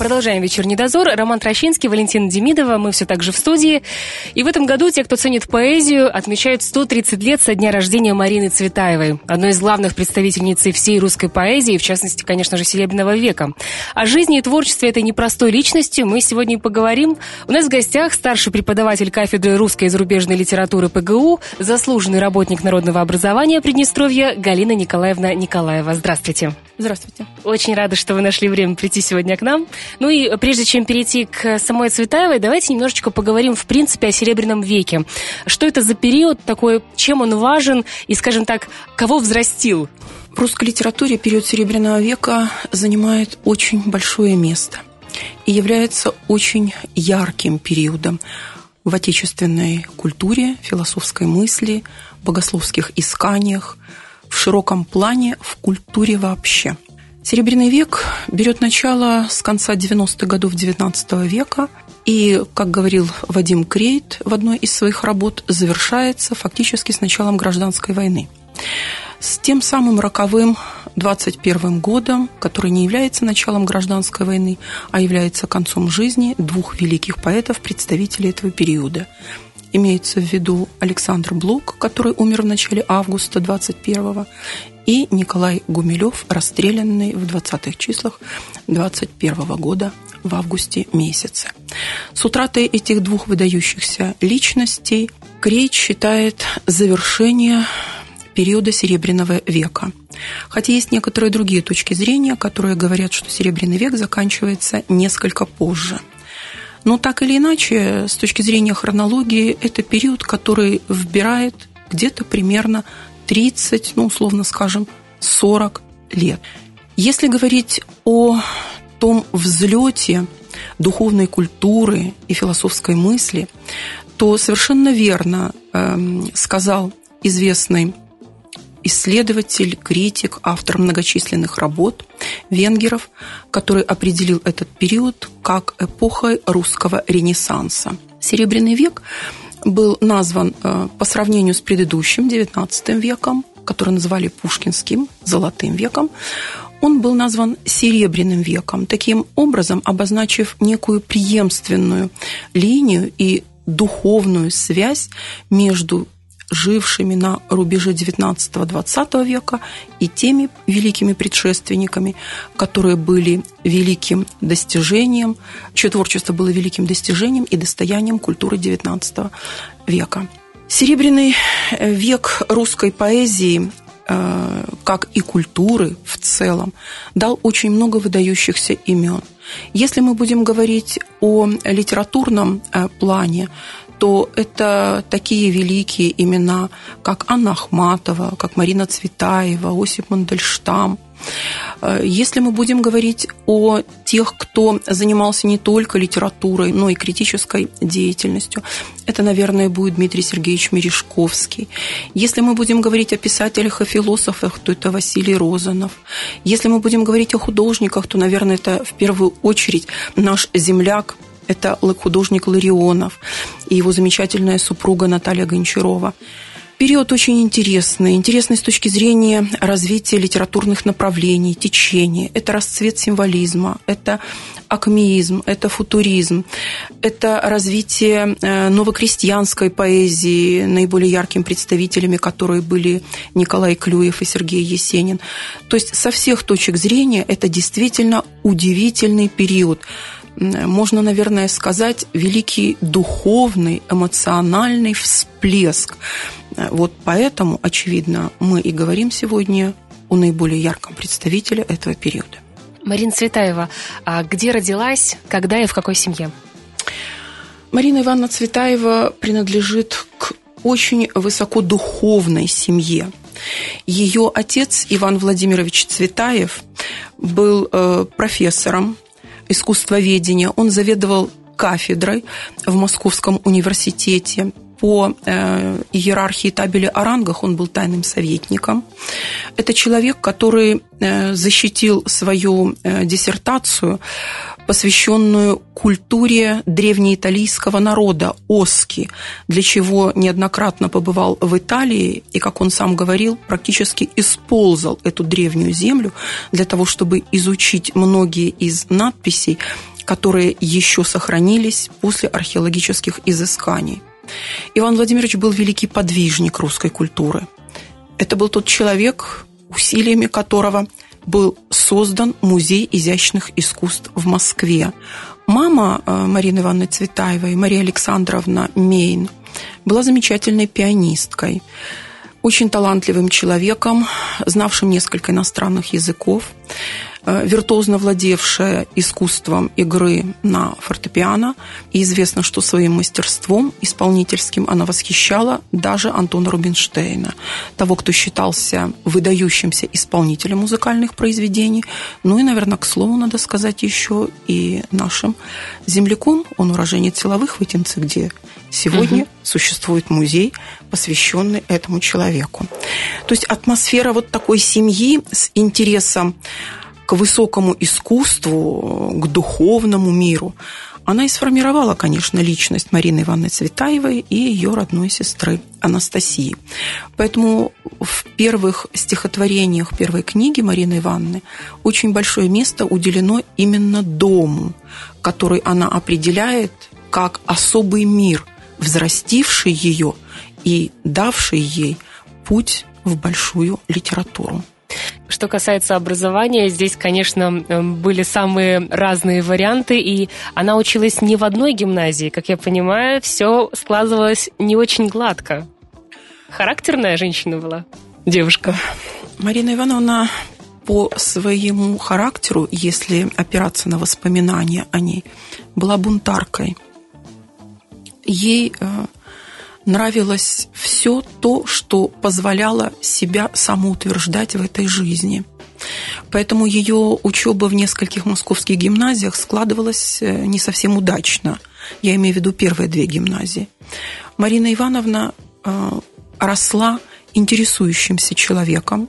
Продолжаем вечерний дозор. Роман Трощинский, Валентина Демидова. Мы все так же в студии. И в этом году те, кто ценит поэзию, отмечают 130 лет со дня рождения Марины Цветаевой, одной из главных представительниц всей русской поэзии, в частности, конечно же, Серебряного века. О жизни и творчестве этой непростой личности мы сегодня и поговорим. У нас в гостях старший преподаватель кафедры русской и зарубежной литературы ПГУ, заслуженный работник народного образования Приднестровья Галина Николаевна Николаева. Здравствуйте. Здравствуйте. Очень рада, что вы нашли время прийти сегодня к нам. Ну и прежде чем перейти к самой Цветаевой, давайте немножечко поговорим, в принципе, о Серебряном веке. Что это за период такой, чем он важен и, скажем так, кого взрастил? В русской литературе период Серебряного века занимает очень большое место и является очень ярким периодом в отечественной культуре, философской мысли, богословских исканиях, в широком плане в культуре вообще. Серебряный век берет начало с конца 90-х годов XIX века и, как говорил Вадим Крейт в одной из своих работ, завершается фактически с началом гражданской войны. С тем самым роковым 21 годом, который не является началом гражданской войны, а является концом жизни двух великих поэтов, представителей этого периода – имеется в виду Александр Блок, который умер в начале августа 21-го, и Николай Гумилев, расстрелянный в 20-х числах 21 -го года в августе месяце. С утратой этих двух выдающихся личностей Крейт считает завершение периода Серебряного века. Хотя есть некоторые другие точки зрения, которые говорят, что Серебряный век заканчивается несколько позже – но так или иначе, с точки зрения хронологии, это период, который вбирает где-то примерно 30, ну, условно скажем, 40 лет. Если говорить о том взлете духовной культуры и философской мысли, то совершенно верно э, сказал известный исследователь, критик, автор многочисленных работ венгеров, который определил этот период как эпохой русского ренессанса. Серебряный век был назван э, по сравнению с предыдущим XIX веком, который называли Пушкинским золотым веком, он был назван Серебряным веком, таким образом обозначив некую преемственную линию и духовную связь между жившими на рубеже XIX-XX века и теми великими предшественниками, которые были великим достижением, чье творчество было великим достижением и достоянием культуры XIX века. Серебряный век русской поэзии э, как и культуры в целом, дал очень много выдающихся имен. Если мы будем говорить о литературном э, плане, то это такие великие имена, как Анна Ахматова, как Марина Цветаева, Осип Мандельштам. Э, если мы будем говорить о тех, кто занимался не только литературой, но и критической деятельностью, это, наверное, будет Дмитрий Сергеевич Мережковский. Если мы будем говорить о писателях и философах, то это Василий Розанов. Если мы будем говорить о художниках, то, наверное, это в первую очередь наш земляк это художник Ларионов и его замечательная супруга Наталья Гончарова. Период очень интересный. Интересный с точки зрения развития литературных направлений, течений. Это расцвет символизма, это акмеизм, это футуризм, это развитие э, новокрестьянской поэзии, наиболее яркими представителями которые были Николай Клюев и Сергей Есенин. То есть со всех точек зрения это действительно удивительный период можно, наверное, сказать, великий духовный, эмоциональный всплеск. Вот поэтому, очевидно, мы и говорим сегодня о наиболее ярком представителе этого периода. Марина Цветаева, а где родилась, когда и в какой семье? Марина Ивановна Цветаева принадлежит к очень высокодуховной семье. Ее отец Иван Владимирович Цветаев был э, профессором искусствоведения. Он заведовал кафедрой в Московском университете по э, иерархии табели о рангах он был тайным советником. Это человек, который э, защитил свою э, диссертацию посвященную культуре древнеиталийского народа Оски, для чего неоднократно побывал в Италии и, как он сам говорил, практически использовал эту древнюю землю для того, чтобы изучить многие из надписей, которые еще сохранились после археологических изысканий. Иван Владимирович был великий подвижник русской культуры. Это был тот человек, усилиями которого – был создан Музей изящных искусств в Москве. Мама э, Марины Ивановны Цветаевой, Мария Александровна Мейн, была замечательной пианисткой, очень талантливым человеком, знавшим несколько иностранных языков. Э, виртуозно владевшая искусством игры на фортепиано. И известно, что своим мастерством исполнительским она восхищала даже Антона Рубинштейна, того, кто считался выдающимся исполнителем музыкальных произведений. Ну и, наверное, к слову, надо сказать еще и нашим земляком. Он уроженец силовых Вытинцы, где сегодня угу. существует музей, посвященный этому человеку. То есть атмосфера вот такой семьи с интересом к высокому искусству, к духовному миру, она и сформировала, конечно, личность Марины Ивановны Цветаевой и ее родной сестры Анастасии. Поэтому в первых стихотворениях первой книги Марины Ивановны очень большое место уделено именно дому, который она определяет как особый мир, взрастивший ее и давший ей путь в большую литературу. Что касается образования, здесь, конечно, эм, были самые разные варианты, и она училась не в одной гимназии. Как я понимаю, все складывалось не очень гладко. Характерная женщина была, девушка. Марина Ивановна по своему характеру, если опираться на воспоминания о ней, была бунтаркой. Ей э, нравилось все то, что позволяло себя самоутверждать в этой жизни. Поэтому ее учеба в нескольких московских гимназиях складывалась э, не совсем удачно. Я имею в виду первые две гимназии. Марина Ивановна э, росла интересующимся человеком,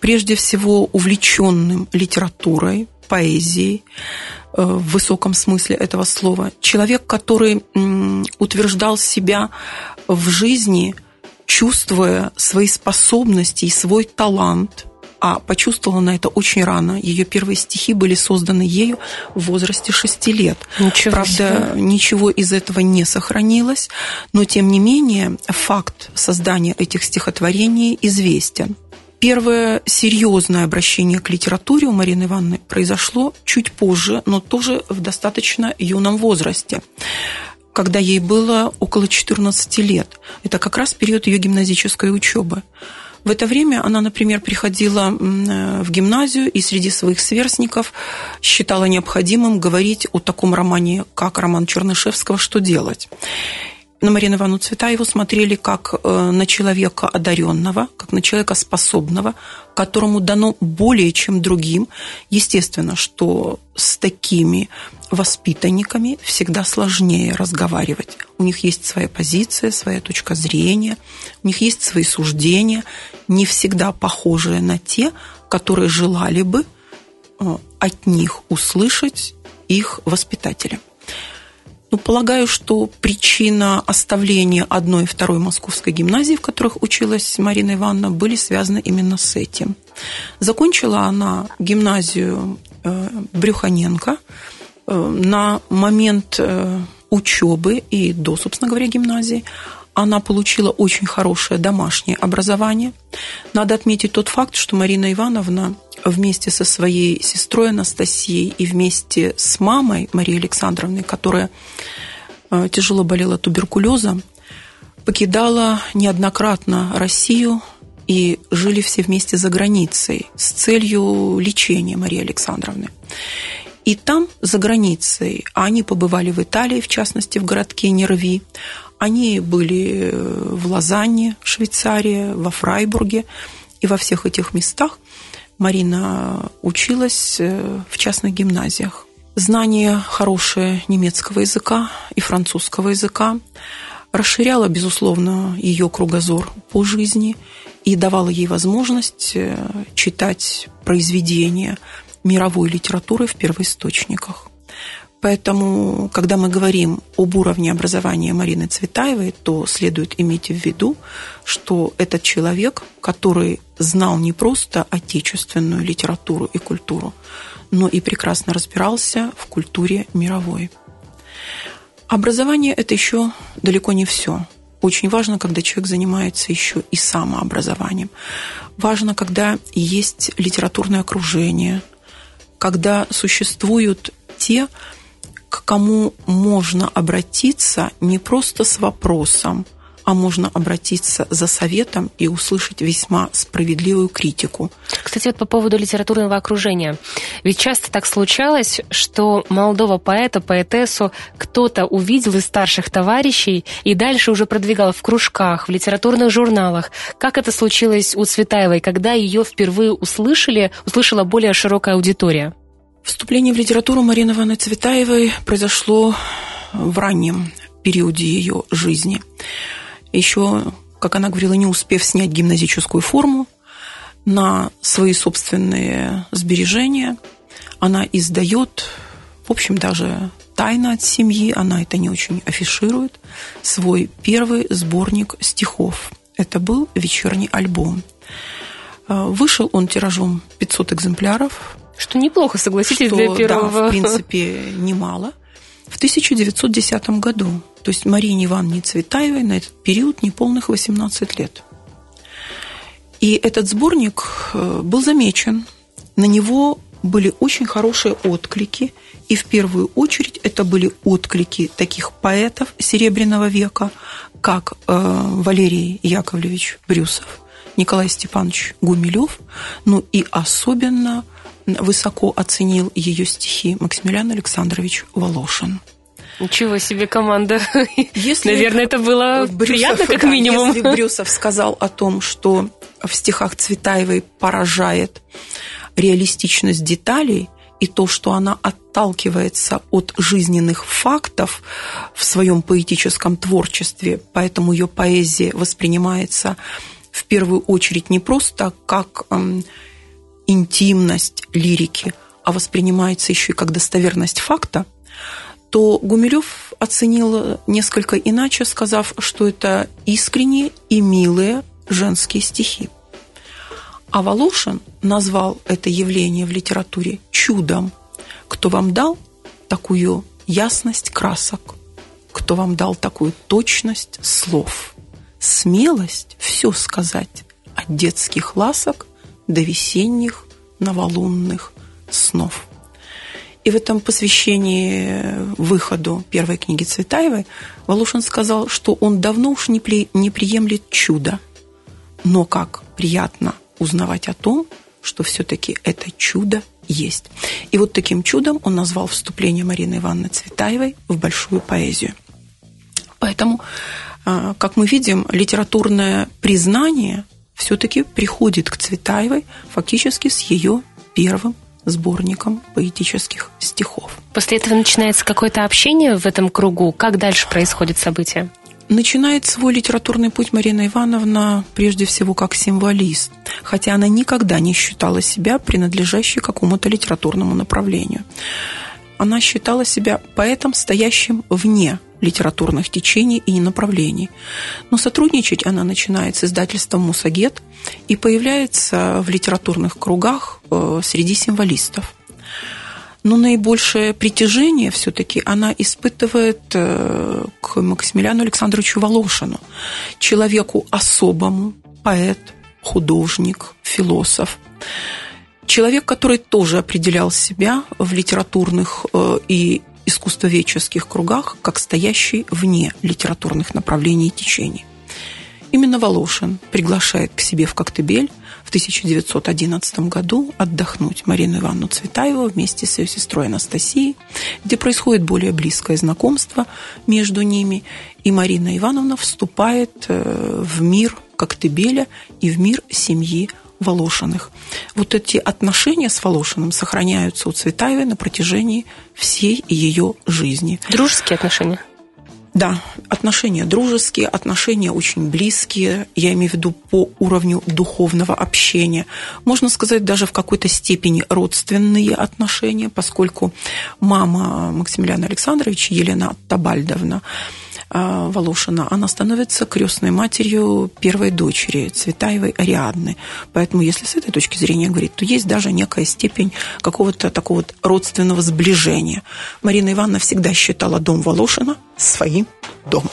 прежде всего увлеченным литературой, поэзией, Э, в высоком смысле этого слова. Человек, который утверждал себя в жизни, чувствуя свои способности и свой талант, а почувствовала на это очень рано. Ее первые стихи были созданы ею в возрасте шести лет. Ничего Правда, себе. ничего из этого не сохранилось, но тем не менее факт создания этих стихотворений известен. Первое серьезное обращение к литературе у Марины Ивановны произошло чуть позже, но тоже в достаточно юном возрасте когда ей было около 14 лет. Это как раз период ее гимназической учебы. В это время она, например, приходила э, в гимназию и среди своих сверстников считала необходимым говорить о таком романе, как роман Чернышевского «Что делать?». На Марину Ивановну Цветаеву смотрели как э, на человека одаренного, как на человека способного, которому дано более, чем другим. Естественно, что с такими воспитанниками всегда сложнее разговаривать. У них есть своя позиция, своя точка зрения, у них есть свои суждения, не всегда похожие на те, которые желали бы э, от них услышать их воспитатели. Ну, полагаю, что причина оставления одной и второй московской гимназии, в которых училась Марина Ивановна, были связаны именно с этим. Закончила она гимназию э, Брюханенко э, на момент э, учебы и до, собственно говоря, гимназии она получила очень хорошее домашнее образование. Надо отметить тот факт, что Марина Ивановна вместе со своей сестрой Анастасией и вместе с мамой Марией Александровной, которая э, тяжело болела туберкулезом, покидала неоднократно Россию и жили все вместе за границей с целью лечения Марии Александровны. И там, за границей, они побывали в Италии, в частности, в городке Нерви, они были э, в Лозанне, Швейцария, во Фрайбурге, и во всех этих местах Марина училась э, в частных гимназиях. Знание хорошее немецкого языка и французского языка расширяло, безусловно, ее кругозор по жизни и давало ей возможность э, читать произведения мировой литературы в первоисточниках. Поэтому, когда мы говорим об уровне образования Марины Цветаевой, то следует иметь в виду, что этот человек, который знал не просто отечественную литературу и культуру, но и прекрасно разбирался в культуре мировой. Образование – это еще далеко не все. Очень важно, когда человек занимается еще и самообразованием. Важно, когда есть литературное окружение, когда существуют те, к кому можно обратиться не просто с вопросом, а можно обратиться за советом и услышать весьма справедливую критику. Кстати, вот по поводу литературного окружения. Ведь часто так случалось, что молодого поэта, поэтессу кто-то увидел из старших товарищей и дальше уже продвигал в кружках, в литературных журналах. Как это случилось у Цветаевой, когда ее впервые услышали, услышала более широкая аудитория? Вступление в литературу Марины Ивановны Цветаевой произошло в раннем периоде ее жизни. Еще, как она говорила, не успев снять гимназическую форму, на свои собственные сбережения она издает, в общем, даже тайно от семьи, она это не очень афиширует, свой первый сборник стихов. Это был вечерний альбом. Вышел он тиражом 500 экземпляров, что неплохо, согласитесь, что, для первого. Да, в принципе, немало. В 1910 году, то есть Марине Ивановне Цветаевой на этот период неполных 18 лет. И этот сборник э, был замечен. На него были очень хорошие отклики. И в первую очередь это были отклики таких поэтов Серебряного века, как э, Валерий Яковлевич Брюсов, Николай Степанович Гумилев, ну и особенно – высоко оценил ее стихи Максимилиан Александрович Волошин. Ничего себе команда. Если Наверное, это было Брюсов, приятно, как да, минимум. Если Брюсов сказал о том, что в стихах Цветаевой поражает реалистичность деталей и то, что она отталкивается от жизненных фактов в своем поэтическом творчестве, поэтому ее поэзия воспринимается в первую очередь не просто как интимность лирики, а воспринимается еще и как достоверность факта, то Гумилев оценил несколько иначе, сказав, что это искренние и милые женские стихи. А Волошин назвал это явление в литературе чудом. Кто вам дал такую ясность красок? Кто вам дал такую точность слов? Смелость все сказать от детских ласок до весенних новолунных снов. И в этом посвящении выходу первой книги Цветаевой Волошин сказал, что он давно уж не, при, не приемлет чудо, но как приятно узнавать о том, что все-таки это чудо есть. И вот таким чудом он назвал вступление Марины Ивановны Цветаевой в большую поэзию. Поэтому, а, как мы видим, литературное признание – все-таки приходит к Цветаевой фактически с ее первым сборником поэтических стихов. После этого начинается какое-то общение в этом кругу. Как дальше происходит событие? Начинает свой литературный путь Марина Ивановна прежде всего как символист, хотя она никогда не считала себя принадлежащей какому-то литературному направлению. Она считала себя поэтом, стоящим вне литературных течений и направлений. Но сотрудничать она начинает с издательством «Мусагет» и появляется в литературных кругах э, среди символистов. Но наибольшее притяжение все-таки она испытывает э, к Максимилиану Александровичу Волошину, человеку особому, поэт, художник, философ. Человек, который тоже определял себя в литературных э, и искусствоведческих кругах как стоящий вне литературных направлений и течений. Именно Волошин приглашает к себе в Коктебель в 1911 году отдохнуть Марину Ивановну Цветаеву вместе с ее сестрой Анастасией, где происходит более близкое знакомство между ними, и Марина Ивановна вступает э, в мир Коктебеля и в мир семьи Волошиных. Вот эти отношения с Волошиным сохраняются у Цветаевой на протяжении всей ее жизни. Дружеские отношения? Да, отношения дружеские, отношения очень близкие, я имею в виду по уровню духовного общения. Можно сказать, даже в какой-то степени родственные отношения, поскольку мама Максимилиана Александровича, Елена Табальдовна, Волошина, она становится крестной матерью первой дочери Цветаевой Ариадны. Поэтому, если с этой точки зрения говорить, то есть даже некая степень какого-то такого вот родственного сближения. Марина Ивановна всегда считала дом Волошина своим домом.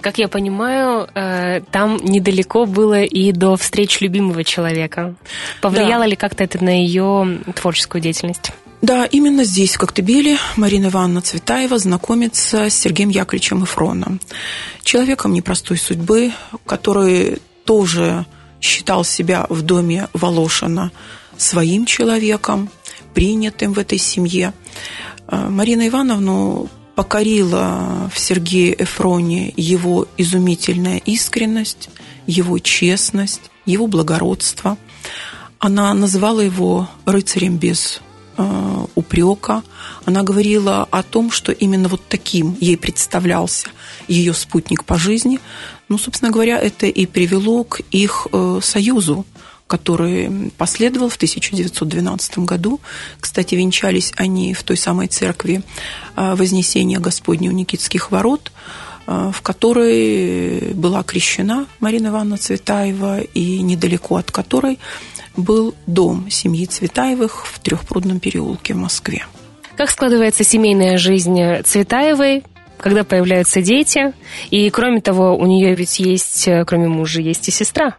Как я понимаю, э, там недалеко было и до встреч любимого человека. Повлияло да. ли как-то это на ее творческую деятельность? Да, именно здесь, в Коктебеле, Марина Ивановна Цветаева знакомится с Сергеем Яковлевичем Эфроном. Человеком непростой судьбы, который тоже считал себя в доме Волошина своим человеком, принятым в этой семье. Э, Марина Ивановну покорила в Сергее Эфроне его изумительная искренность, его честность, его благородство. Она называла его рыцарем без упрека. Она говорила о том, что именно вот таким ей представлялся ее спутник по жизни. Ну, собственно говоря, это и привело к их э, союзу, который последовал в 1912 году. Кстати, венчались они в той самой церкви э, Вознесения Господня у Никитских ворот, в которой была крещена Марина Ивановна Цветаева и недалеко от которой был дом семьи Цветаевых в Трехпрудном переулке в Москве. Как складывается семейная жизнь Цветаевой, когда появляются дети? И кроме того, у нее ведь есть, кроме мужа, есть и сестра.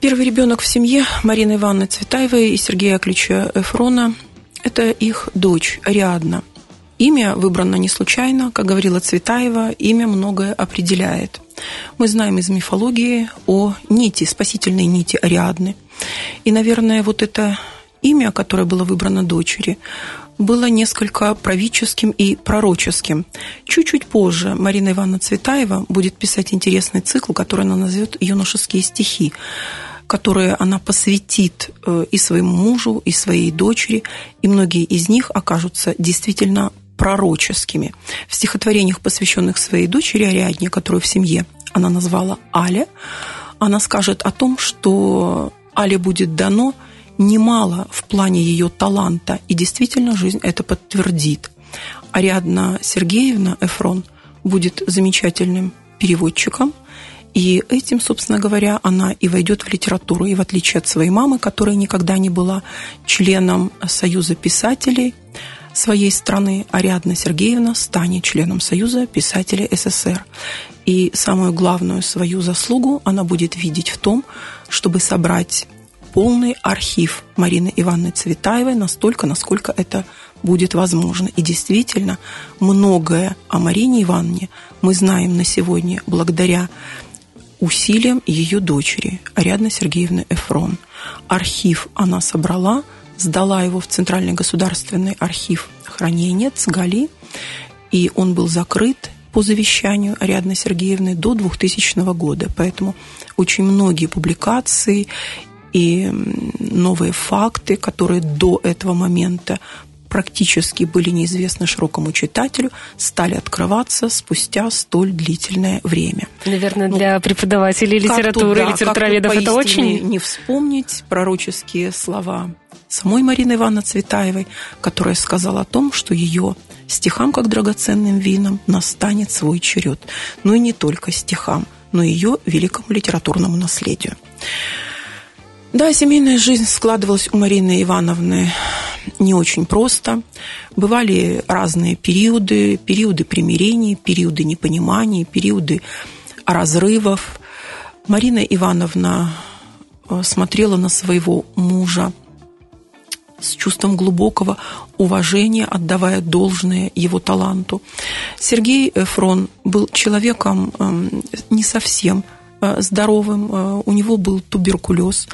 Первый ребенок в семье Марины Ивановны Цветаевой и Сергея Ключа Эфрона – это их дочь Ариадна. Имя выбрано не случайно, как говорила Цветаева, имя многое определяет. Мы знаем из мифологии о нити, спасительной нити Ариадны. И, наверное, вот это имя, которое было выбрано дочери, было несколько правительским и пророческим. Чуть-чуть позже Марина Ивановна Цветаева будет писать интересный цикл, который она назовет «Юношеские стихи», которые она посвятит э, и своему мужу, и своей дочери, и многие из них окажутся действительно пророческими. В стихотворениях, посвященных своей дочери Ариадне, которую в семье она назвала Аля, она скажет о том, что Але будет дано немало в плане ее таланта, и действительно жизнь это подтвердит. Ариадна Сергеевна Эфрон будет замечательным переводчиком, и этим, собственно говоря, она и войдет в литературу. И в отличие от своей мамы, которая никогда не была членом Союза писателей, своей страны Ариадна Сергеевна станет членом Союза писателей СССР. И самую главную свою заслугу она будет видеть в том, чтобы собрать полный архив Марины Ивановны Цветаевой настолько, насколько это будет возможно. И действительно, многое о Марине Ивановне мы знаем на сегодня благодаря усилиям ее дочери Ариадны Сергеевны Эфрон. Архив она собрала – сдала его в Центральный государственный архив хранения ЦГАЛИ, и он был закрыт по завещанию Ариадны Сергеевны до 2000 года. Поэтому очень многие публикации и новые факты, которые до этого момента практически были неизвестны широкому читателю, стали открываться спустя столь длительное время. Наверное, ну, для преподавателей литературы, да, литературоведов это очень... Не вспомнить пророческие слова самой Марины Ивановны Цветаевой, которая сказала о том, что ее стихам, как драгоценным винам, настанет свой черед. Ну и не только стихам, но и ее великому литературному наследию. Да, семейная жизнь складывалась у Марины Ивановны не очень просто. Бывали разные периоды, периоды примирений, периоды непонимания, периоды разрывов. Марина Ивановна э, смотрела на своего мужа с чувством глубокого уважения, отдавая должное его таланту. Сергей Фрон был человеком эм, не совсем э, здоровым, э, у него был туберкулез,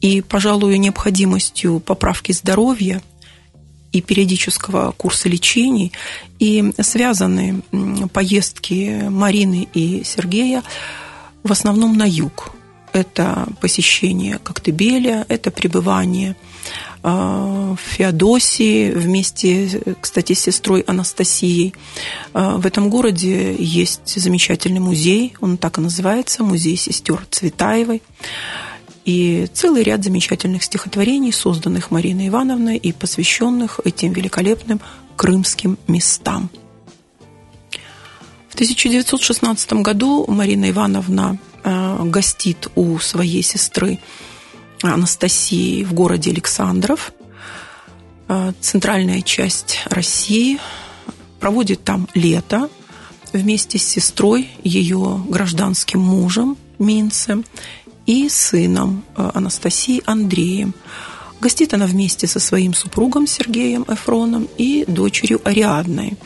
и, пожалуй, необходимостью поправки здоровья и периодического курса лечений и связаны поездки Марины и Сергея в основном на юг. Это посещение Коктебеля, это пребывание в Феодосии вместе, кстати, с сестрой Анастасией. В этом городе есть замечательный музей, он так и называется, музей сестер Цветаевой. И целый ряд замечательных стихотворений, созданных Мариной Ивановной и посвященных этим великолепным крымским местам. В 1916 году Марина Ивановна э, гостит у своей сестры Анастасии в городе Александров, э, центральная часть России, проводит там лето вместе с сестрой, ее гражданским мужем Минцем и сыном э, Анастасией Андреем. Гостит она вместе со своим супругом Сергеем Эфроном и дочерью Ариадной.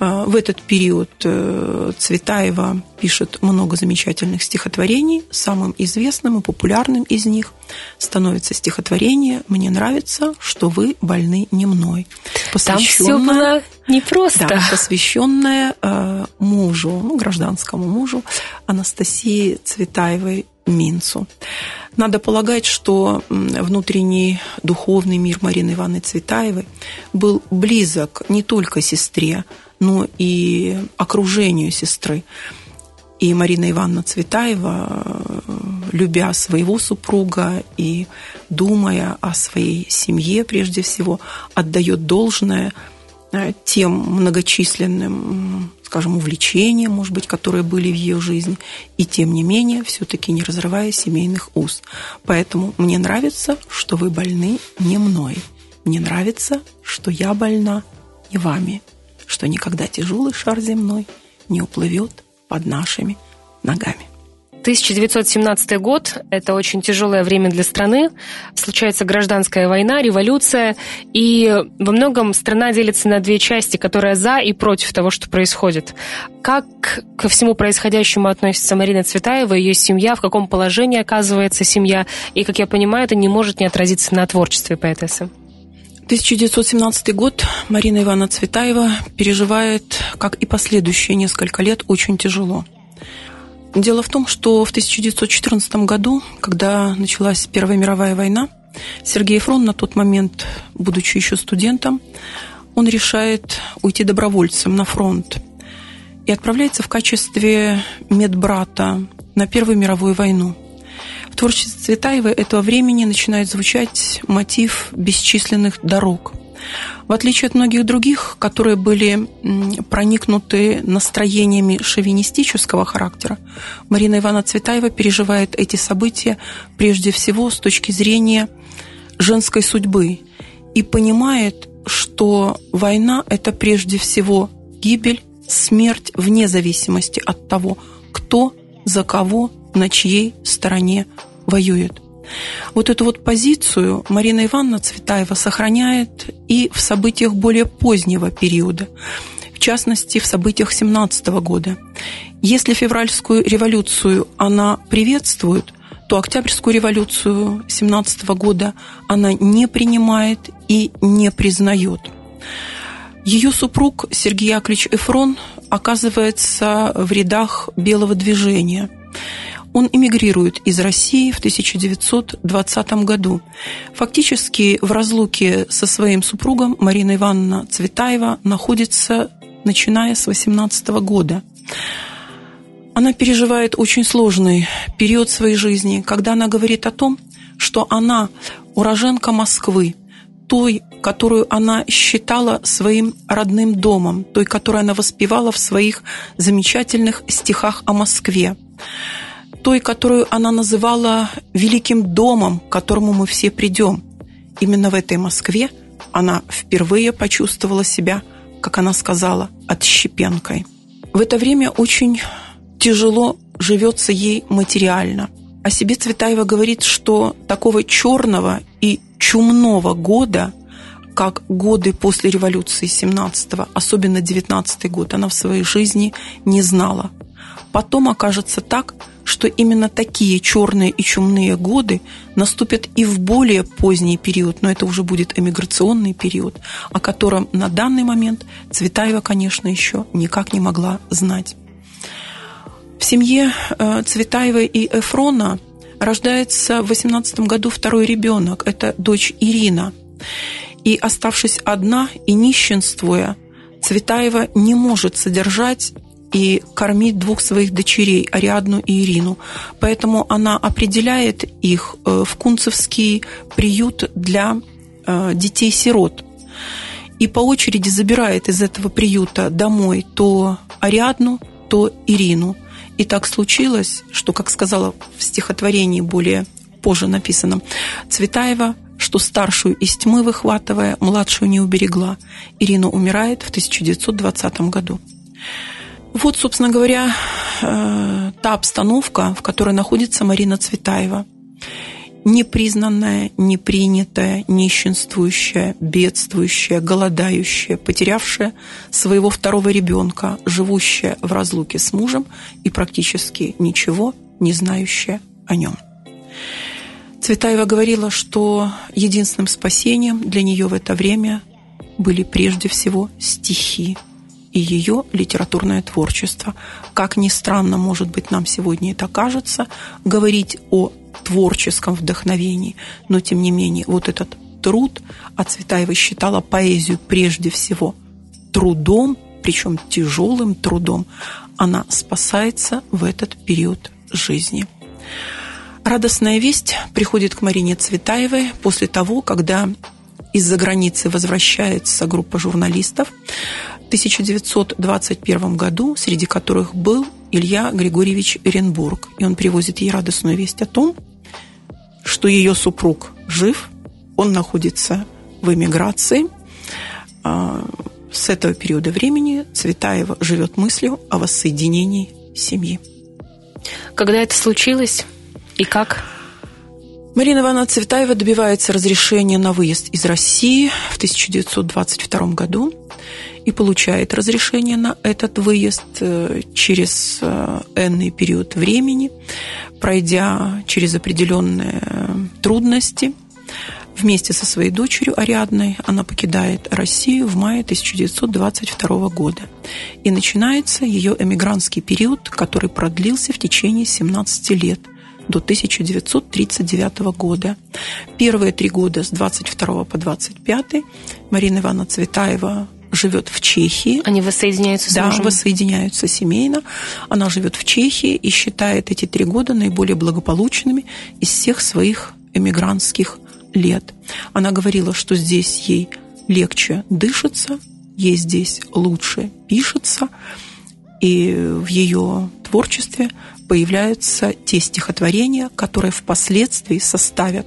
Э, в этот период э, Цветаева пишет много замечательных стихотворений. Самым известным и популярным из них становится стихотворение «Мне нравится, что вы больны не мной». Там все было непросто. Да, посвященное мужу, ну, гражданскому мужу Анастасии Цветаевой Минцу. Надо полагать, что внутренний духовный мир Марины Ивановны Цветаевой был близок не только сестре, но и окружению сестры. И Марина Ивановна Цветаева, любя своего супруга и думая о своей семье прежде всего, отдает должное э, тем многочисленным скажем, увлечения, может быть, которые были в ее жизни, и тем не менее, все-таки не разрывая семейных уз. Поэтому мне нравится, что вы больны не мной. Мне нравится, что я больна не вами, что никогда тяжелый шар земной не уплывет под нашими ногами. 1917 год – это очень тяжелое время для страны. Случается гражданская война, революция, и во многом страна делится на две части, которая за и против того, что происходит. Как ко всему происходящему относится Марина Цветаева, ее семья, в каком положении оказывается семья, и, как я понимаю, это не может не отразиться на творчестве поэтессы. 1917 год Марина Ивановна Цветаева переживает, как и последующие несколько лет, очень тяжело – Дело в том, что в 1914 году, когда началась Первая мировая война, Сергей Фрон на тот момент, будучи еще студентом, он решает уйти добровольцем на фронт и отправляется в качестве медбрата на Первую мировую войну. Творчестве Цветаевой этого времени начинает звучать мотив бесчисленных дорог – в отличие от многих других, которые были проникнуты настроениями шовинистического характера, Марина Ивановна Цветаева переживает эти события прежде всего с точки зрения женской судьбы и понимает, что война – это прежде всего гибель, смерть вне зависимости от того, кто, за кого, на чьей стороне воюет. Вот эту вот позицию Марина Ивановна Цветаева сохраняет и в событиях более позднего периода, в частности, в событиях 17 года. Если февральскую революцию она приветствует, то Октябрьскую революцию 17 года она не принимает и не признает. Ее супруг Сергей Яковлевич Эфрон оказывается в рядах белого движения – он эмигрирует из России в 1920 году. Фактически в разлуке со своим супругом Марина Ивановна Цветаева находится начиная с 18 года. Она переживает очень сложный период своей жизни, когда она говорит о том, что она уроженка Москвы, той, которую она считала своим родным домом, той, которую она воспевала в своих замечательных стихах о Москве той, которую она называла великим домом, к которому мы все придем. Именно в этой Москве она впервые почувствовала себя, как она сказала, отщепенкой. В это время очень тяжело живется ей материально. О себе Цветаева говорит, что такого черного и чумного года, как годы после революции 17-го, особенно 19-й год, она в своей жизни не знала. Потом окажется так, что именно такие черные и чумные годы наступят и в более поздний период, но это уже будет эмиграционный период, о котором на данный момент Цветаева, конечно, еще никак не могла знать. В семье э, Цветаевой и Эфрона рождается в 18 году второй ребенок, это дочь Ирина. И оставшись одна и нищенствуя, Цветаева не может содержать и кормить двух своих дочерей, Ариадну и Ирину. Поэтому она определяет их э, в Кунцевский приют для э, детей-сирот. И по очереди забирает из этого приюта домой то Ариадну, то Ирину. И так случилось, что, как сказала в стихотворении более позже написанном, Цветаева что старшую из тьмы выхватывая, младшую не уберегла. Ирина умирает в 1920 году. Вот, собственно говоря, э, та обстановка, в которой находится Марина Цветаева. Непризнанная, непринятая, нищенствующая, бедствующая, голодающая, потерявшая своего второго ребенка, живущая в разлуке с мужем и практически ничего не знающая о нем. Цветаева говорила, что единственным спасением для нее в это время были прежде всего стихи и ее литературное творчество. Как ни странно, может быть, нам сегодня это кажется, говорить о творческом вдохновении, но тем не менее вот этот труд, а Цветаева считала поэзию прежде всего трудом, причем тяжелым трудом, она спасается в этот период жизни. Радостная весть приходит к Марине Цветаевой после того, когда из-за границы возвращается группа журналистов, 1921 году, среди которых был Илья Григорьевич Эренбург. И он привозит ей радостную весть о том, что ее супруг жив, он находится в эмиграции. А, с этого периода времени Цветаева живет мыслью о воссоединении семьи. Когда это случилось и как? Марина Ивановна Цветаева добивается разрешения на выезд из России в 1922 году и получает разрешение на этот выезд э, через э, энный период времени, пройдя через определенные э, трудности. Вместе со своей дочерью Ариадной она покидает Россию в мае 1922 года. И начинается ее эмигрантский период, который продлился в течение 17 лет – до 1939 года. Первые три года с 22 по 25 Марина Ивановна Цветаева живет в Чехии. Они воссоединяются с да, мужем? воссоединяются семейно. Она живет в Чехии и считает эти три года наиболее благополучными из всех своих эмигрантских лет. Она говорила, что здесь ей легче дышится, ей здесь лучше пишется, и в ее творчестве появляются те стихотворения, которые впоследствии составят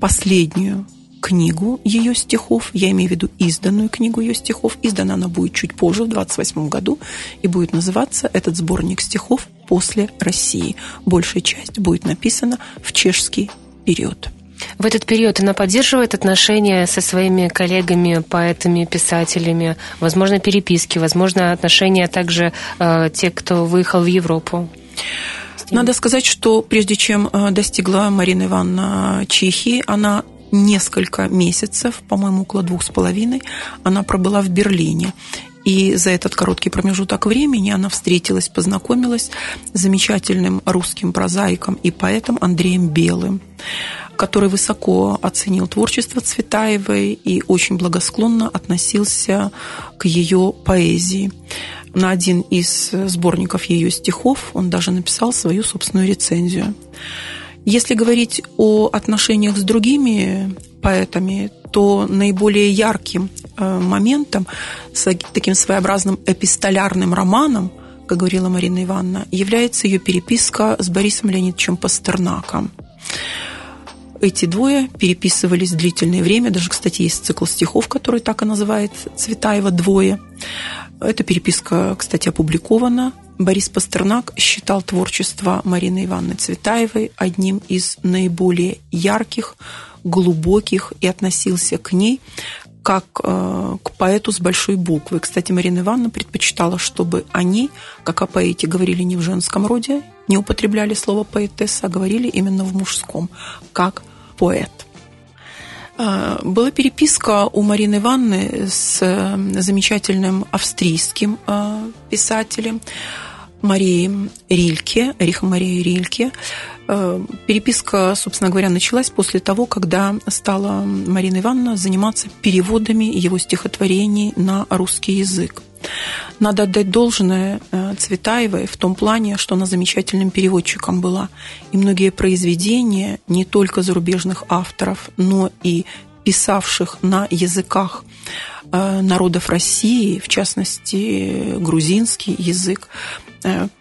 последнюю книгу ее стихов, я имею в виду изданную книгу ее стихов. Издана она будет чуть позже, в 28 году, и будет называться этот сборник стихов «После России». Большая часть будет написана в чешский период. В этот период она поддерживает отношения со своими коллегами, поэтами, писателями, возможно, переписки, возможно, отношения также э, те, кто выехал в Европу. Надо сказать, что прежде чем э, достигла Марина Ивановна Чехии, она несколько месяцев, по-моему, около двух с половиной, она пробыла в Берлине. И за этот короткий промежуток времени она встретилась, познакомилась с замечательным русским прозаиком и поэтом Андреем Белым который высоко оценил творчество Цветаевой и очень благосклонно относился к ее поэзии. На один из сборников ее стихов он даже написал свою собственную рецензию. Если говорить о отношениях с другими поэтами, то наиболее ярким э, моментом, с таким своеобразным эпистолярным романом, как говорила Марина Ивановна, является ее переписка с Борисом Леонидовичем Пастернаком эти двое переписывались длительное время. Даже, кстати, есть цикл стихов, который так и называется «Цветаева двое». Эта переписка, кстати, опубликована. Борис Пастернак считал творчество Марины Ивановны Цветаевой одним из наиболее ярких, глубоких и относился к ней как э, к поэту с большой буквы. Кстати, Марина Ивановна предпочитала, чтобы они, как о поэте, говорили не в женском роде, не употребляли слово поэтесса, а говорили именно в мужском, как поэт. А, была переписка у Марины Ивановны с замечательным австрийским а, писателем Марией Рильке, Рихом Марией Рильке. Э, переписка, собственно говоря, началась после того, когда стала Марина Ивановна заниматься переводами его стихотворений на русский язык. Надо отдать должное э, Цветаевой в том плане, что она замечательным переводчиком была. И многие произведения не только зарубежных авторов, но и писавших на языках э, народов России, в частности, грузинский язык, Э,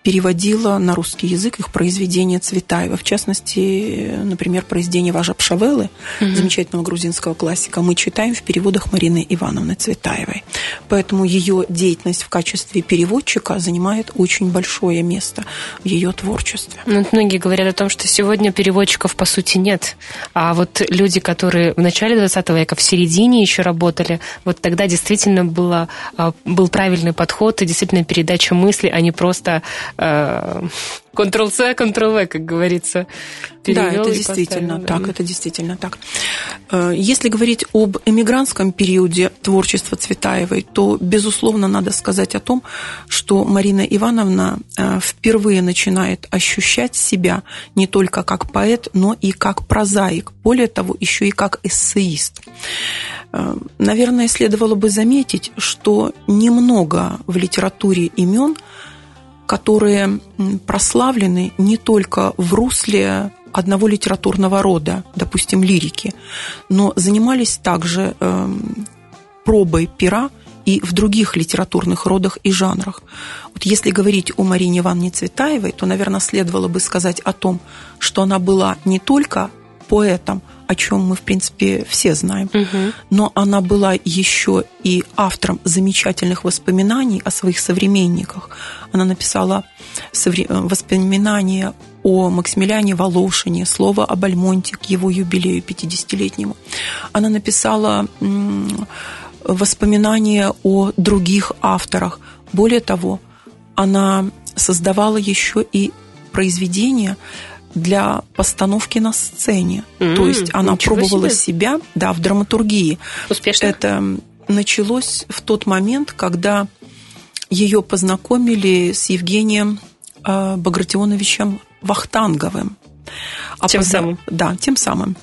переводила на русский язык их произведения Цветаева. В частности, например, произведение Важа Пшавелы, угу. замечательного грузинского классика, мы читаем в переводах Марины Ивановны Цветаевой. Поэтому ее деятельность в качестве переводчика занимает очень большое место в ее творчестве. Ну, многие говорят о том, что сегодня переводчиков по сути нет. А вот люди, которые в начале 20 века, в середине еще работали, вот тогда действительно было, а, был правильный подход и действительно передача мысли, а не просто просто э, Ctrl-C, Ctrl-V, как говорится. Да, это действительно поставил, так, да. это действительно так. Э, если говорить об эмигрантском периоде творчества Цветаевой, то, безусловно, надо сказать о том, что Марина Ивановна э, впервые начинает ощущать себя не только как поэт, но и как прозаик, более того, еще и как эссеист. Э, наверное, следовало бы заметить, что немного в литературе имен – которые прославлены не только в русле одного литературного рода, допустим, лирики, но занимались также эм, пробой пера и в других литературных родах и жанрах. Вот если говорить о Марине Ивановне Цветаевой, то, наверное, следовало бы сказать о том, что она была не только поэтом, о чем мы, в принципе, все знаем. Угу. Но она была еще и автором замечательных воспоминаний о своих современниках. Она написала воспоминания о Максимилиане Волошине, слово об Альмонте к его юбилею 50-летнему. Она написала воспоминания о других авторах. Более того, она создавала еще и произведения, для постановки на сцене. Mm, То есть она пробовала себе. себя да, в драматургии. Успешно? Это началось в тот момент, когда ее познакомили с Евгением э, Багратионовичем Вахтанговым. А тем позна... самым? Да, тем самым.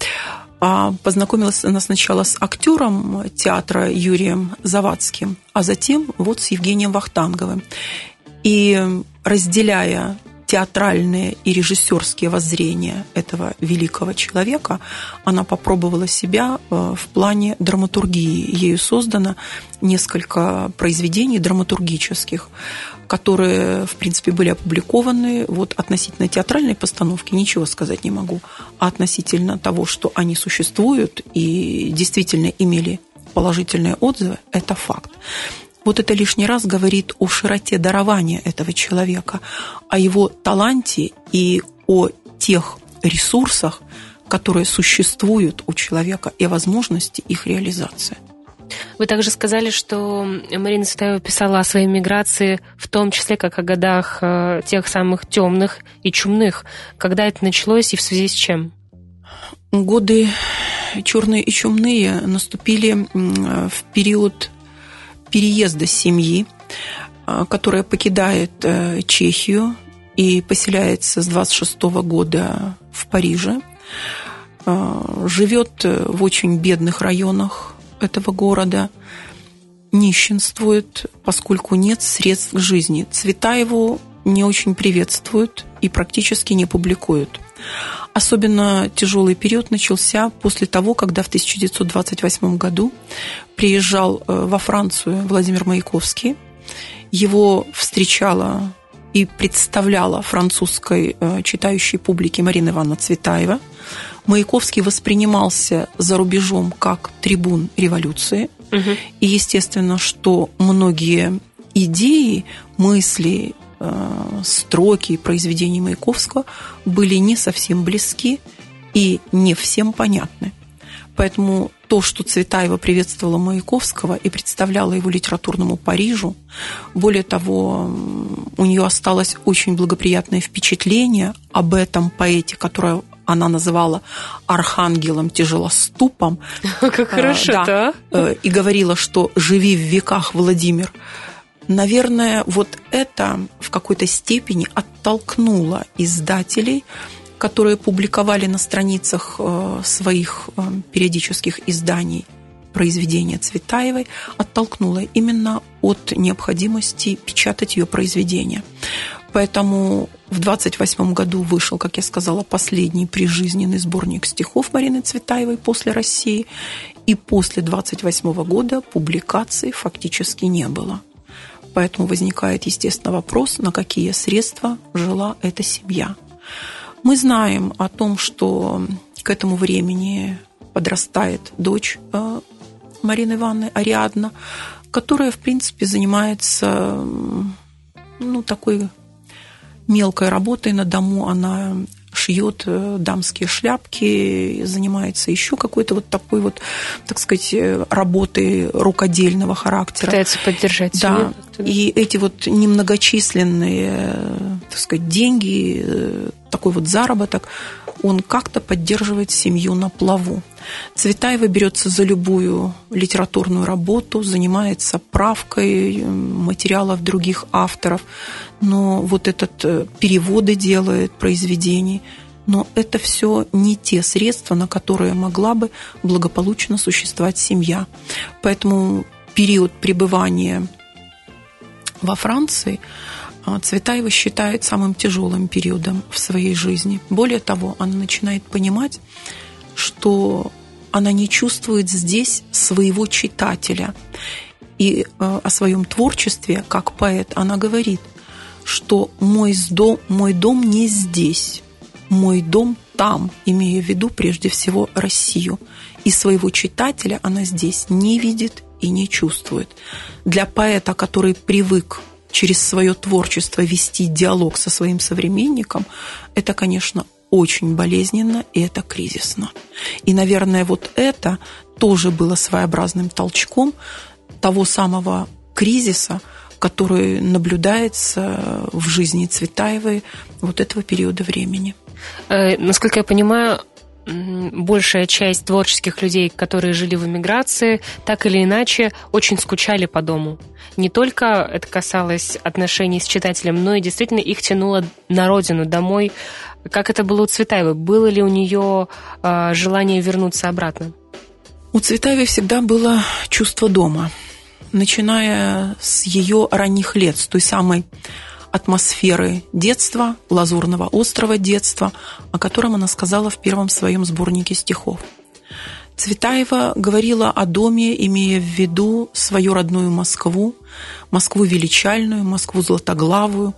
А познакомилась она сначала с актером театра Юрием Завадским, а затем вот с Евгением Вахтанговым. И разделяя театральные и режиссерские воззрения этого великого человека, она попробовала себя э, в плане драматургии. Ею создано несколько произведений драматургических, которые, в принципе, были опубликованы. Вот относительно театральной постановки ничего сказать не могу. А относительно того, что они существуют и действительно имели положительные отзывы, это факт. Вот это лишний раз говорит о широте дарования этого человека, о его таланте и о тех ресурсах, которые существуют у человека и возможности их реализации. Вы также сказали, что Марина Цветаева писала о своей миграции, в том числе как о годах э, тех самых темных и чумных. Когда это началось и в связи с чем? Годы черные и чумные наступили в период переезда семьи, а, которая покидает э, Чехию и поселяется с 26 года в Париже, а, живет э, в очень бедных районах этого города, нищенствует, поскольку нет средств к жизни. Цвета его не очень приветствуют и практически не публикуют. Особенно тяжелый период начался после того, когда в 1928 году приезжал э, во Францию Владимир Маяковский. Его встречала и представляла французской э, читающей публике Марина Ивановна Цветаева. Маяковский воспринимался за рубежом как трибун революции. Угу. И естественно, что многие идеи, мысли Э, строки произведений Маяковского были не совсем близки и не всем понятны. Поэтому то, что Цветаева приветствовала Маяковского и представляла его литературному Парижу, более того, у нее осталось очень благоприятное впечатление об этом поэте, которое она называла архангелом тяжелоступом. Как хорошо, да. да? Э, и говорила, что «живи в веках, Владимир». Наверное, вот это в какой-то степени оттолкнуло издателей которые публиковали на страницах э, своих э, периодических изданий произведения Цветаевой, оттолкнуло именно от необходимости печатать ее произведения. Поэтому в 28 году вышел, как я сказала, последний прижизненный сборник стихов Марины Цветаевой после России. И после 28 года публикаций фактически не было. Поэтому возникает, естественно, вопрос, на какие средства жила эта семья. Мы знаем о том, что к этому времени подрастает дочь э, Марины Ивановны Ариадна, которая, в принципе, занимается ну, такой мелкой работой на дому. Она шьет э, дамские шляпки, занимается еще какой-то вот такой вот, так сказать, э, работой рукодельного характера. Пытается поддержать Да. И эти вот немногочисленные, так сказать, деньги, э, такой вот заработок, он как-то поддерживает семью на плаву. Цветаева берется за любую литературную работу, занимается правкой материалов других авторов, но вот этот э, переводы делает произведений. Но это все не те средства, на которые могла бы благополучно существовать семья. Поэтому период пребывания во Франции а, Цветаева считает самым тяжелым периодом в своей жизни. Более того, она начинает понимать, что она не чувствует здесь своего читателя. И э, о своем творчестве, как поэт, она говорит, что мой дом, мой дом не здесь, мой дом там, имея в виду прежде всего Россию. И своего читателя она здесь не видит и не чувствует. Для поэта, который привык через свое творчество вести диалог со своим современником, это, конечно, очень болезненно, и это кризисно. И, наверное, вот это тоже было своеобразным толчком того самого кризиса, который наблюдается в жизни Цветаевой вот этого периода времени. Э, насколько я понимаю, большая часть творческих людей, которые жили в эмиграции, так или иначе очень скучали по дому. Не только это касалось отношений с читателем, но и действительно их тянуло на родину, домой. Как это было у Цветаевой? Было ли у нее э, желание вернуться обратно? У Цветаевой всегда было чувство дома, начиная с ее ранних лет, с той самой атмосферы детства, лазурного острова детства, о котором она сказала в первом своем сборнике стихов. Цветаева говорила о доме, имея в виду свою родную Москву, Москву величальную, Москву златоглавую,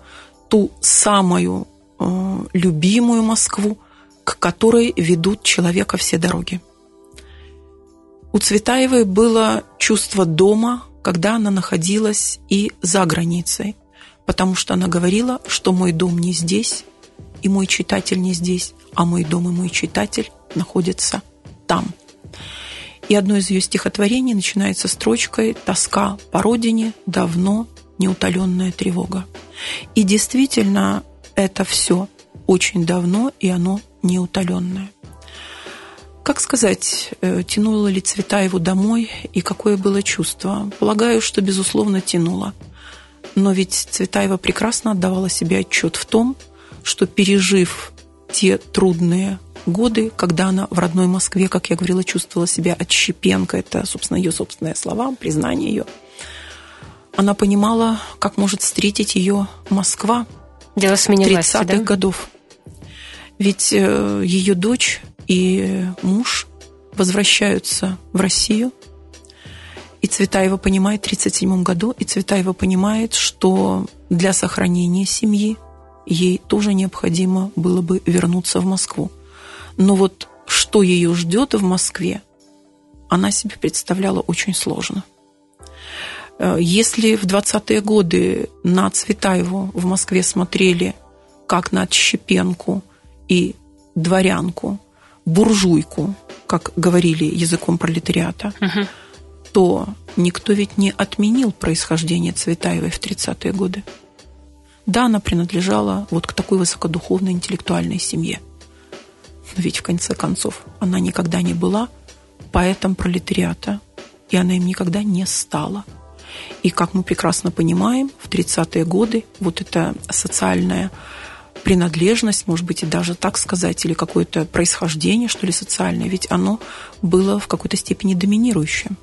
ту самую э, любимую Москву, к которой ведут человека все дороги. У Цветаевой было чувство дома, когда она находилась и за границей потому что она говорила, что мой дом не здесь, и мой читатель не здесь, а мой дом и мой читатель находятся там. И одно из ее стихотворений начинается строчкой «Тоска по родине, давно неутоленная тревога». И действительно, это все очень давно, и оно неутоленное. Как сказать, э, тянуло ли Цветаеву домой и какое было чувство? Полагаю, что, безусловно, тянуло – но ведь Цветаева прекрасно отдавала себе отчет в том, что пережив те трудные годы, когда она в родной Москве, как я говорила, чувствовала себя отщепенкой, это, собственно, ее собственные слова, признание ее, она понимала, как может встретить ее Москва Дело 30-х да? годов. Ведь э, ее дочь и муж возвращаются в Россию – Цветаева понимает в 1937 году, и Цветаева понимает, что для сохранения семьи ей тоже необходимо было бы вернуться в Москву. Но вот что ее ждет в Москве, она себе представляла очень сложно. Э, если в 20-е годы на Цветаеву в Москве смотрели как на отщепенку и дворянку, буржуйку, как говорили языком пролетариата, uh-huh то никто ведь не отменил происхождение Цветаевой в 30-е годы. Да, она принадлежала вот к такой высокодуховной интеллектуальной семье. Но ведь в конце концов она никогда не была поэтом пролетариата, и она им никогда не стала. И как мы прекрасно понимаем, в 30-е годы вот эта социальная принадлежность, может быть, и даже так сказать, или какое-то происхождение, что ли, социальное, ведь оно было в какой-то степени доминирующим.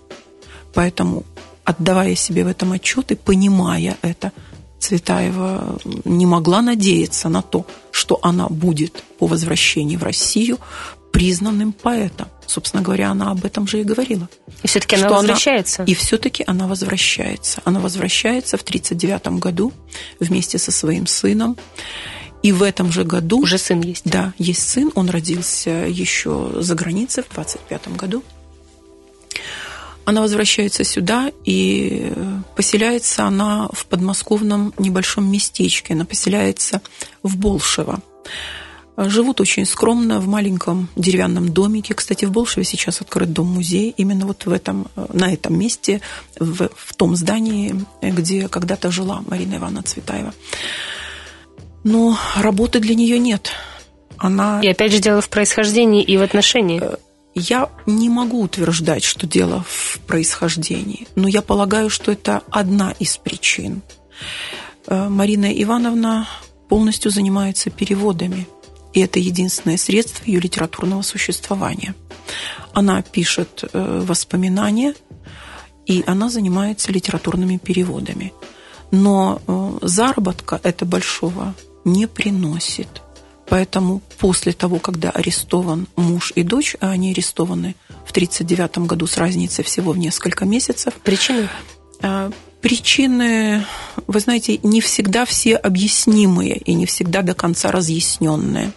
Поэтому, отдавая себе в этом отчет и понимая это, Цветаева не могла надеяться на то, что она будет по возвращении в Россию признанным поэтом. Собственно говоря, она об этом же и говорила. И все-таки она возвращается. Она, и все-таки она возвращается. Она возвращается в 1939 году вместе со своим сыном. И в этом же году... Уже сын есть. Да, есть сын. Он родился еще за границей в 25 году. Она возвращается сюда, и поселяется она в подмосковном небольшом местечке. Она поселяется в Болшево. Живут очень скромно в маленьком деревянном домике. Кстати, в Болшеве сейчас открыт дом-музей. Именно вот в этом, на этом месте, в, в том здании, где когда-то жила Марина Ивановна Цветаева но работы для нее нет. Она... И опять же дело в происхождении и в отношении. Э, я не могу утверждать, что дело в происхождении, но я полагаю, что это одна из причин. Э, Марина Ивановна полностью занимается переводами, и это единственное средство ее литературного существования. Она пишет э, воспоминания, и она занимается литературными переводами. Но заработка это большого не приносит. Поэтому после того, когда арестован муж и дочь, а они арестованы в 1939 году с разницей всего в несколько месяцев. Причины? А, причины, вы знаете, не всегда все объяснимые и не всегда до конца разъясненные.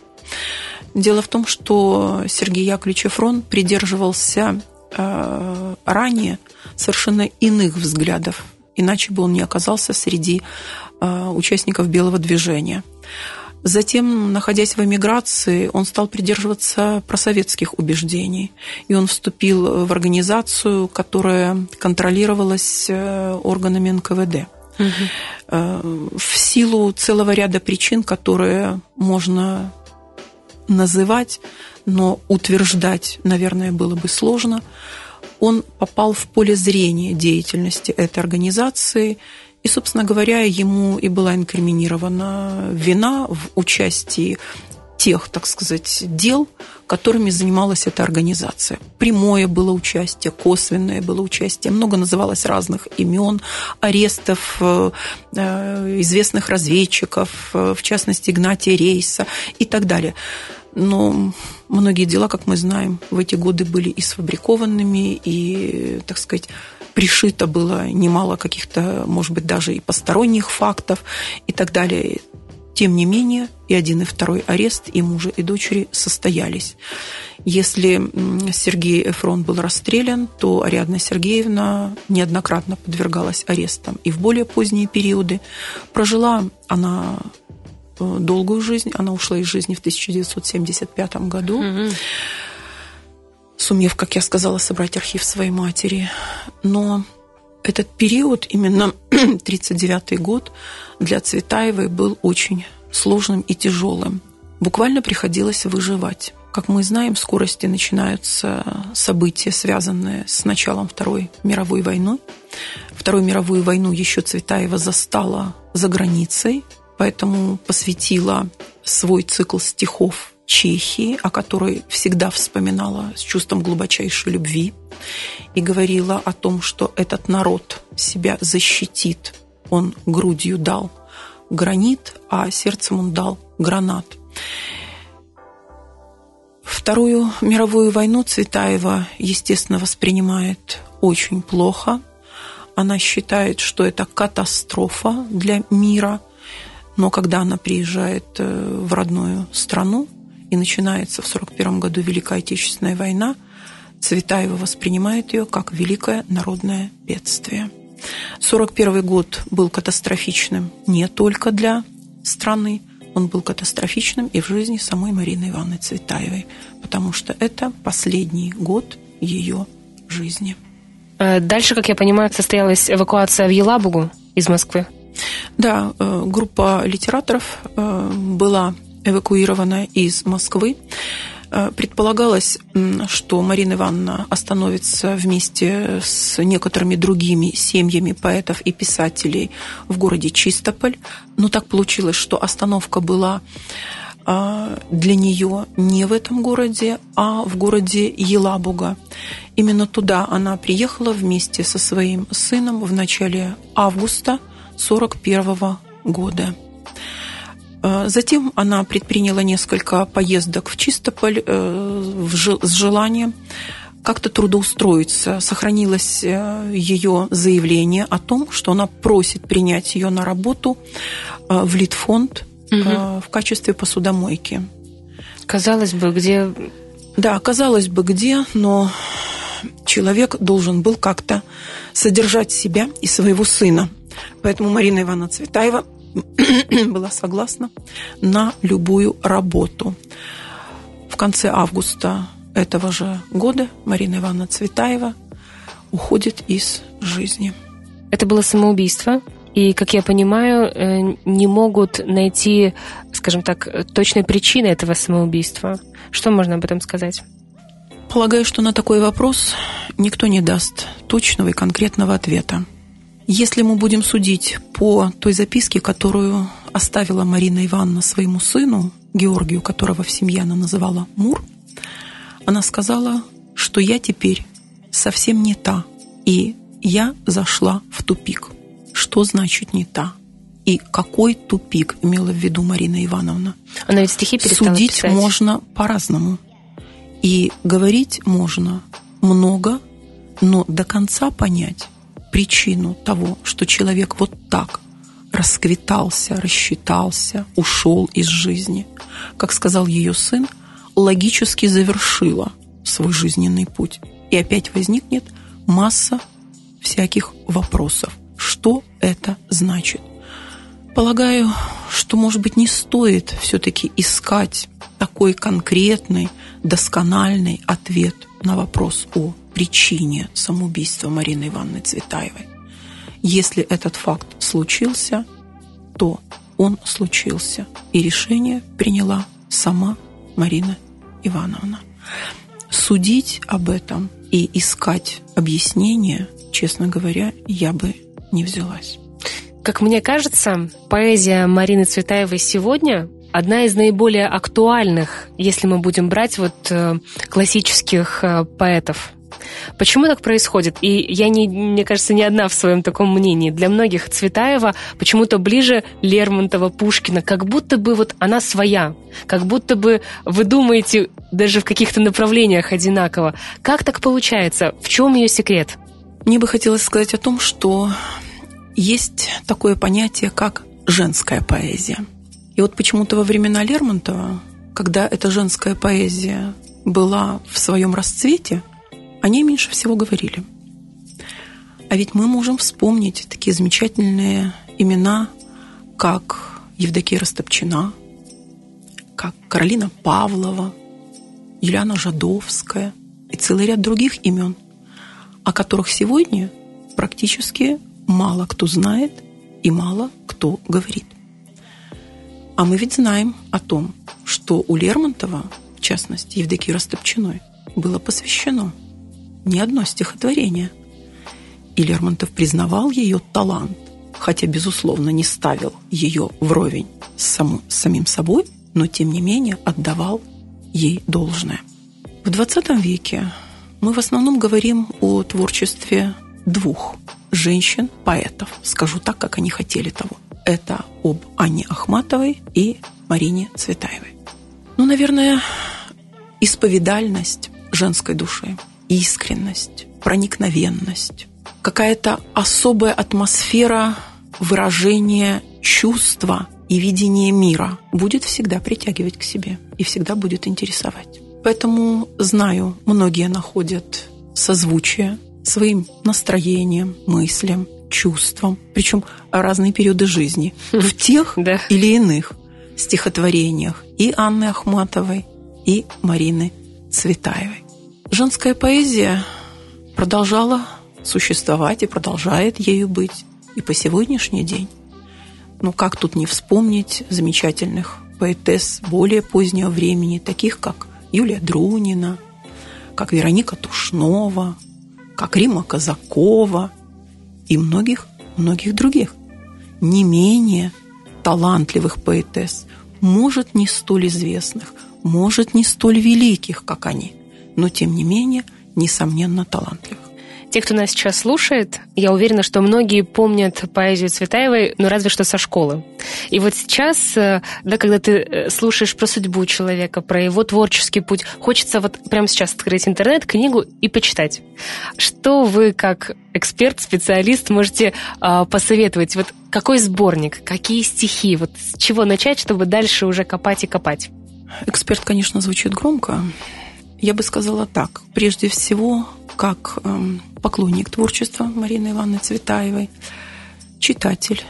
Дело в том, что Сергей Яковлевич Эфрон придерживался а, ранее совершенно иных взглядов, иначе бы он не оказался среди а, участников белого движения. Затем, находясь в эмиграции, он стал придерживаться просоветских убеждений. И он вступил в организацию, которая контролировалась э, органами НКВД. Угу. В силу целого ряда причин, которые можно называть, но утверждать, наверное, было бы сложно, он попал в поле зрения деятельности этой организации и, собственно говоря, ему и была инкриминирована вина в участии тех, так сказать, дел, которыми занималась эта организация. Прямое было участие, косвенное было участие, много называлось разных имен, арестов э, э, известных разведчиков, э, в частности, Игнатия Рейса и так далее. Но многие дела, как мы знаем, в эти годы были и сфабрикованными, и, так сказать, пришито было немало каких-то, может быть, даже и посторонних фактов и так далее. Тем не менее, и один, и второй арест и мужа, и дочери состоялись. Если Сергей Эфрон был расстрелян, то Ариадна Сергеевна неоднократно подвергалась арестам. И в более поздние периоды прожила она э, долгую жизнь. Она ушла из жизни в 1975 году. Mm-hmm сумев, как я сказала, собрать архив своей матери. Но этот период, именно 1939 год, для Цветаевой был очень сложным и тяжелым. Буквально приходилось выживать. Как мы знаем, в скорости начинаются события, связанные с началом Второй мировой войны. Вторую мировую войну еще Цветаева застала за границей, поэтому посвятила свой цикл стихов Чехии, о которой всегда вспоминала с чувством глубочайшей любви, и говорила о том, что этот народ себя защитит. Он грудью дал гранит, а сердцем он дал гранат. Вторую мировую войну Цветаева, естественно, воспринимает очень плохо. Она считает, что это катастрофа для мира. Но когда она приезжает э, в родную страну, и начинается в 1941 году Великая Отечественная война, Цветаева воспринимает ее как великое народное бедствие. 1941 год был катастрофичным не только для страны, он был катастрофичным и в жизни самой Марины Ивановны Цветаевой, потому что это последний год ее жизни. Э, дальше, как я понимаю, состоялась эвакуация в Елабугу из Москвы. Да, э, группа литераторов э, была эвакуирована из Москвы. Э, предполагалось, что Марина Ивановна остановится вместе с некоторыми другими семьями поэтов и писателей в городе Чистополь, но так получилось, что остановка была а, для нее не в этом городе, а в городе Елабуга. Именно туда она приехала вместе со своим сыном в начале августа 1941 года. А, затем она предприняла несколько поездок в Чистополь э, с желанием как-то трудоустроиться. Сохранилось э, ее заявление о том, что она просит принять ее на работу э, в Литфонд угу. в качестве посудомойки. Казалось бы, где... Да, казалось бы, где, но человек должен был как-то содержать себя и своего сына. Поэтому Марина Ивановна Цветаева была согласна на любую работу. В конце августа этого же года Марина Ивановна Цветаева уходит из жизни. Это было самоубийство? И, как я понимаю, э, не могут найти, скажем так, точной причины этого самоубийства. Что можно об этом сказать? Полагаю, что на такой вопрос никто не даст точного и конкретного ответа. Если мы будем судить по той записке, которую оставила Марина Ивановна своему сыну, Георгию, которого в семье она называла Мур, она сказала, что я теперь совсем не та, и я зашла в тупик – что значит не та? И какой тупик имела в виду Марина Ивановна? Она ведь стихи перестала Судить писать. можно по-разному. И говорить можно много, но до конца понять причину того, что человек вот так расквитался, рассчитался, ушел из жизни, как сказал ее сын, логически завершила свой жизненный путь. И опять возникнет масса всяких вопросов что это значит. Полагаю, что, может быть, не стоит все-таки искать такой конкретный, доскональный ответ на вопрос о причине самоубийства Марины Ивановны Цветаевой. Если этот факт случился, то он случился, и решение приняла сама Марина Ивановна. Судить об этом и искать объяснение, честно говоря, я бы не взялась. Как мне кажется, поэзия Марины Цветаевой сегодня одна из наиболее актуальных, если мы будем брать вот э, классических э, поэтов. Почему так происходит? И я, не, мне кажется, не одна в своем таком мнении. Для многих Цветаева почему-то ближе Лермонтова, Пушкина, как будто бы вот она своя, как будто бы вы думаете даже в каких-то направлениях одинаково. Как так получается? В чем ее секрет? Мне бы хотелось сказать о том, что есть такое понятие, как женская поэзия. И вот почему-то во времена Лермонтова, когда эта женская поэзия была в своем расцвете, о ней меньше всего говорили. А ведь мы можем вспомнить такие замечательные имена, как Евдокия Растопчина, как Каролина Павлова, Юлиана Жадовская и целый ряд других имен – о которых сегодня практически мало кто знает и мало кто говорит. А мы ведь знаем о том, что у Лермонтова, в частности Евдокии Растопчиной, было посвящено не одно стихотворение. И Лермонтов признавал ее талант, хотя, безусловно, не ставил ее вровень с, саму, с самим собой, но, тем не менее, отдавал ей должное. В XX веке мы в основном говорим о творчестве двух женщин-поэтов, скажу так, как они хотели того. Это об Анне Ахматовой и Марине Цветаевой. Ну, наверное, исповедальность женской души, искренность, проникновенность, какая-то особая атмосфера выражения чувства и видения мира будет всегда притягивать к себе и всегда будет интересовать. Поэтому знаю, многие находят созвучие своим настроением, мыслям, чувствам, причем разные периоды жизни, в тех да. или иных стихотворениях и Анны Ахматовой, и Марины Цветаевой. Женская поэзия продолжала существовать и продолжает ею быть и по сегодняшний день. Ну как тут не вспомнить замечательных поэтесс более позднего времени, таких как Юлия Друнина, как Вероника Тушнова, как Рима Казакова и многих-многих других. Не менее талантливых поэтесс, может, не столь известных, может, не столь великих, как они, но, тем не менее, несомненно, талантливых. Те, кто нас сейчас слушает, я уверена, что многие помнят поэзию Цветаевой, ну разве что со школы. И вот сейчас, э, да, когда ты э, слушаешь про судьбу человека, про его творческий путь, хочется вот прямо сейчас открыть интернет, книгу и почитать. Что вы, как эксперт, специалист, можете э, посоветовать? Вот какой сборник, какие стихи, вот с чего начать, чтобы дальше уже копать и копать? Эксперт, конечно, звучит громко. Я бы сказала так. Прежде всего, как эм, поклонник творчества Марины Ивановны Цветаевой, читатель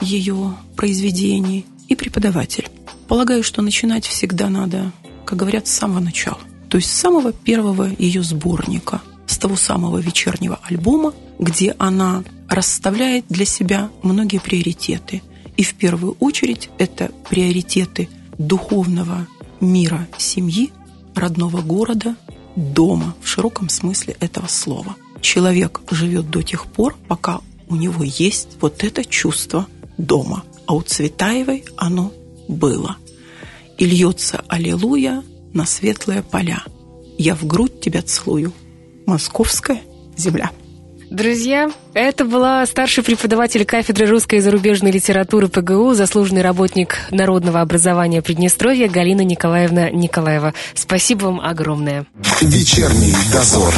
ее произведений и преподаватель. Полагаю, что начинать всегда надо, как говорят, с самого начала. То есть с самого первого ее сборника, с того самого вечернего альбома, где она расставляет для себя многие приоритеты. И в первую очередь это приоритеты духовного мира семьи, родного города, дома в широком смысле этого слова. Человек живет до тех пор, пока у него есть вот это чувство дома. А у Цветаевой оно было. И льется аллилуйя на светлые поля. Я в грудь тебя целую. Московская земля. Друзья, это была старший преподаватель кафедры русской и зарубежной литературы ПГУ, заслуженный работник народного образования Приднестровья Галина Николаевна Николаева. Спасибо вам огромное. Вечерний дозор.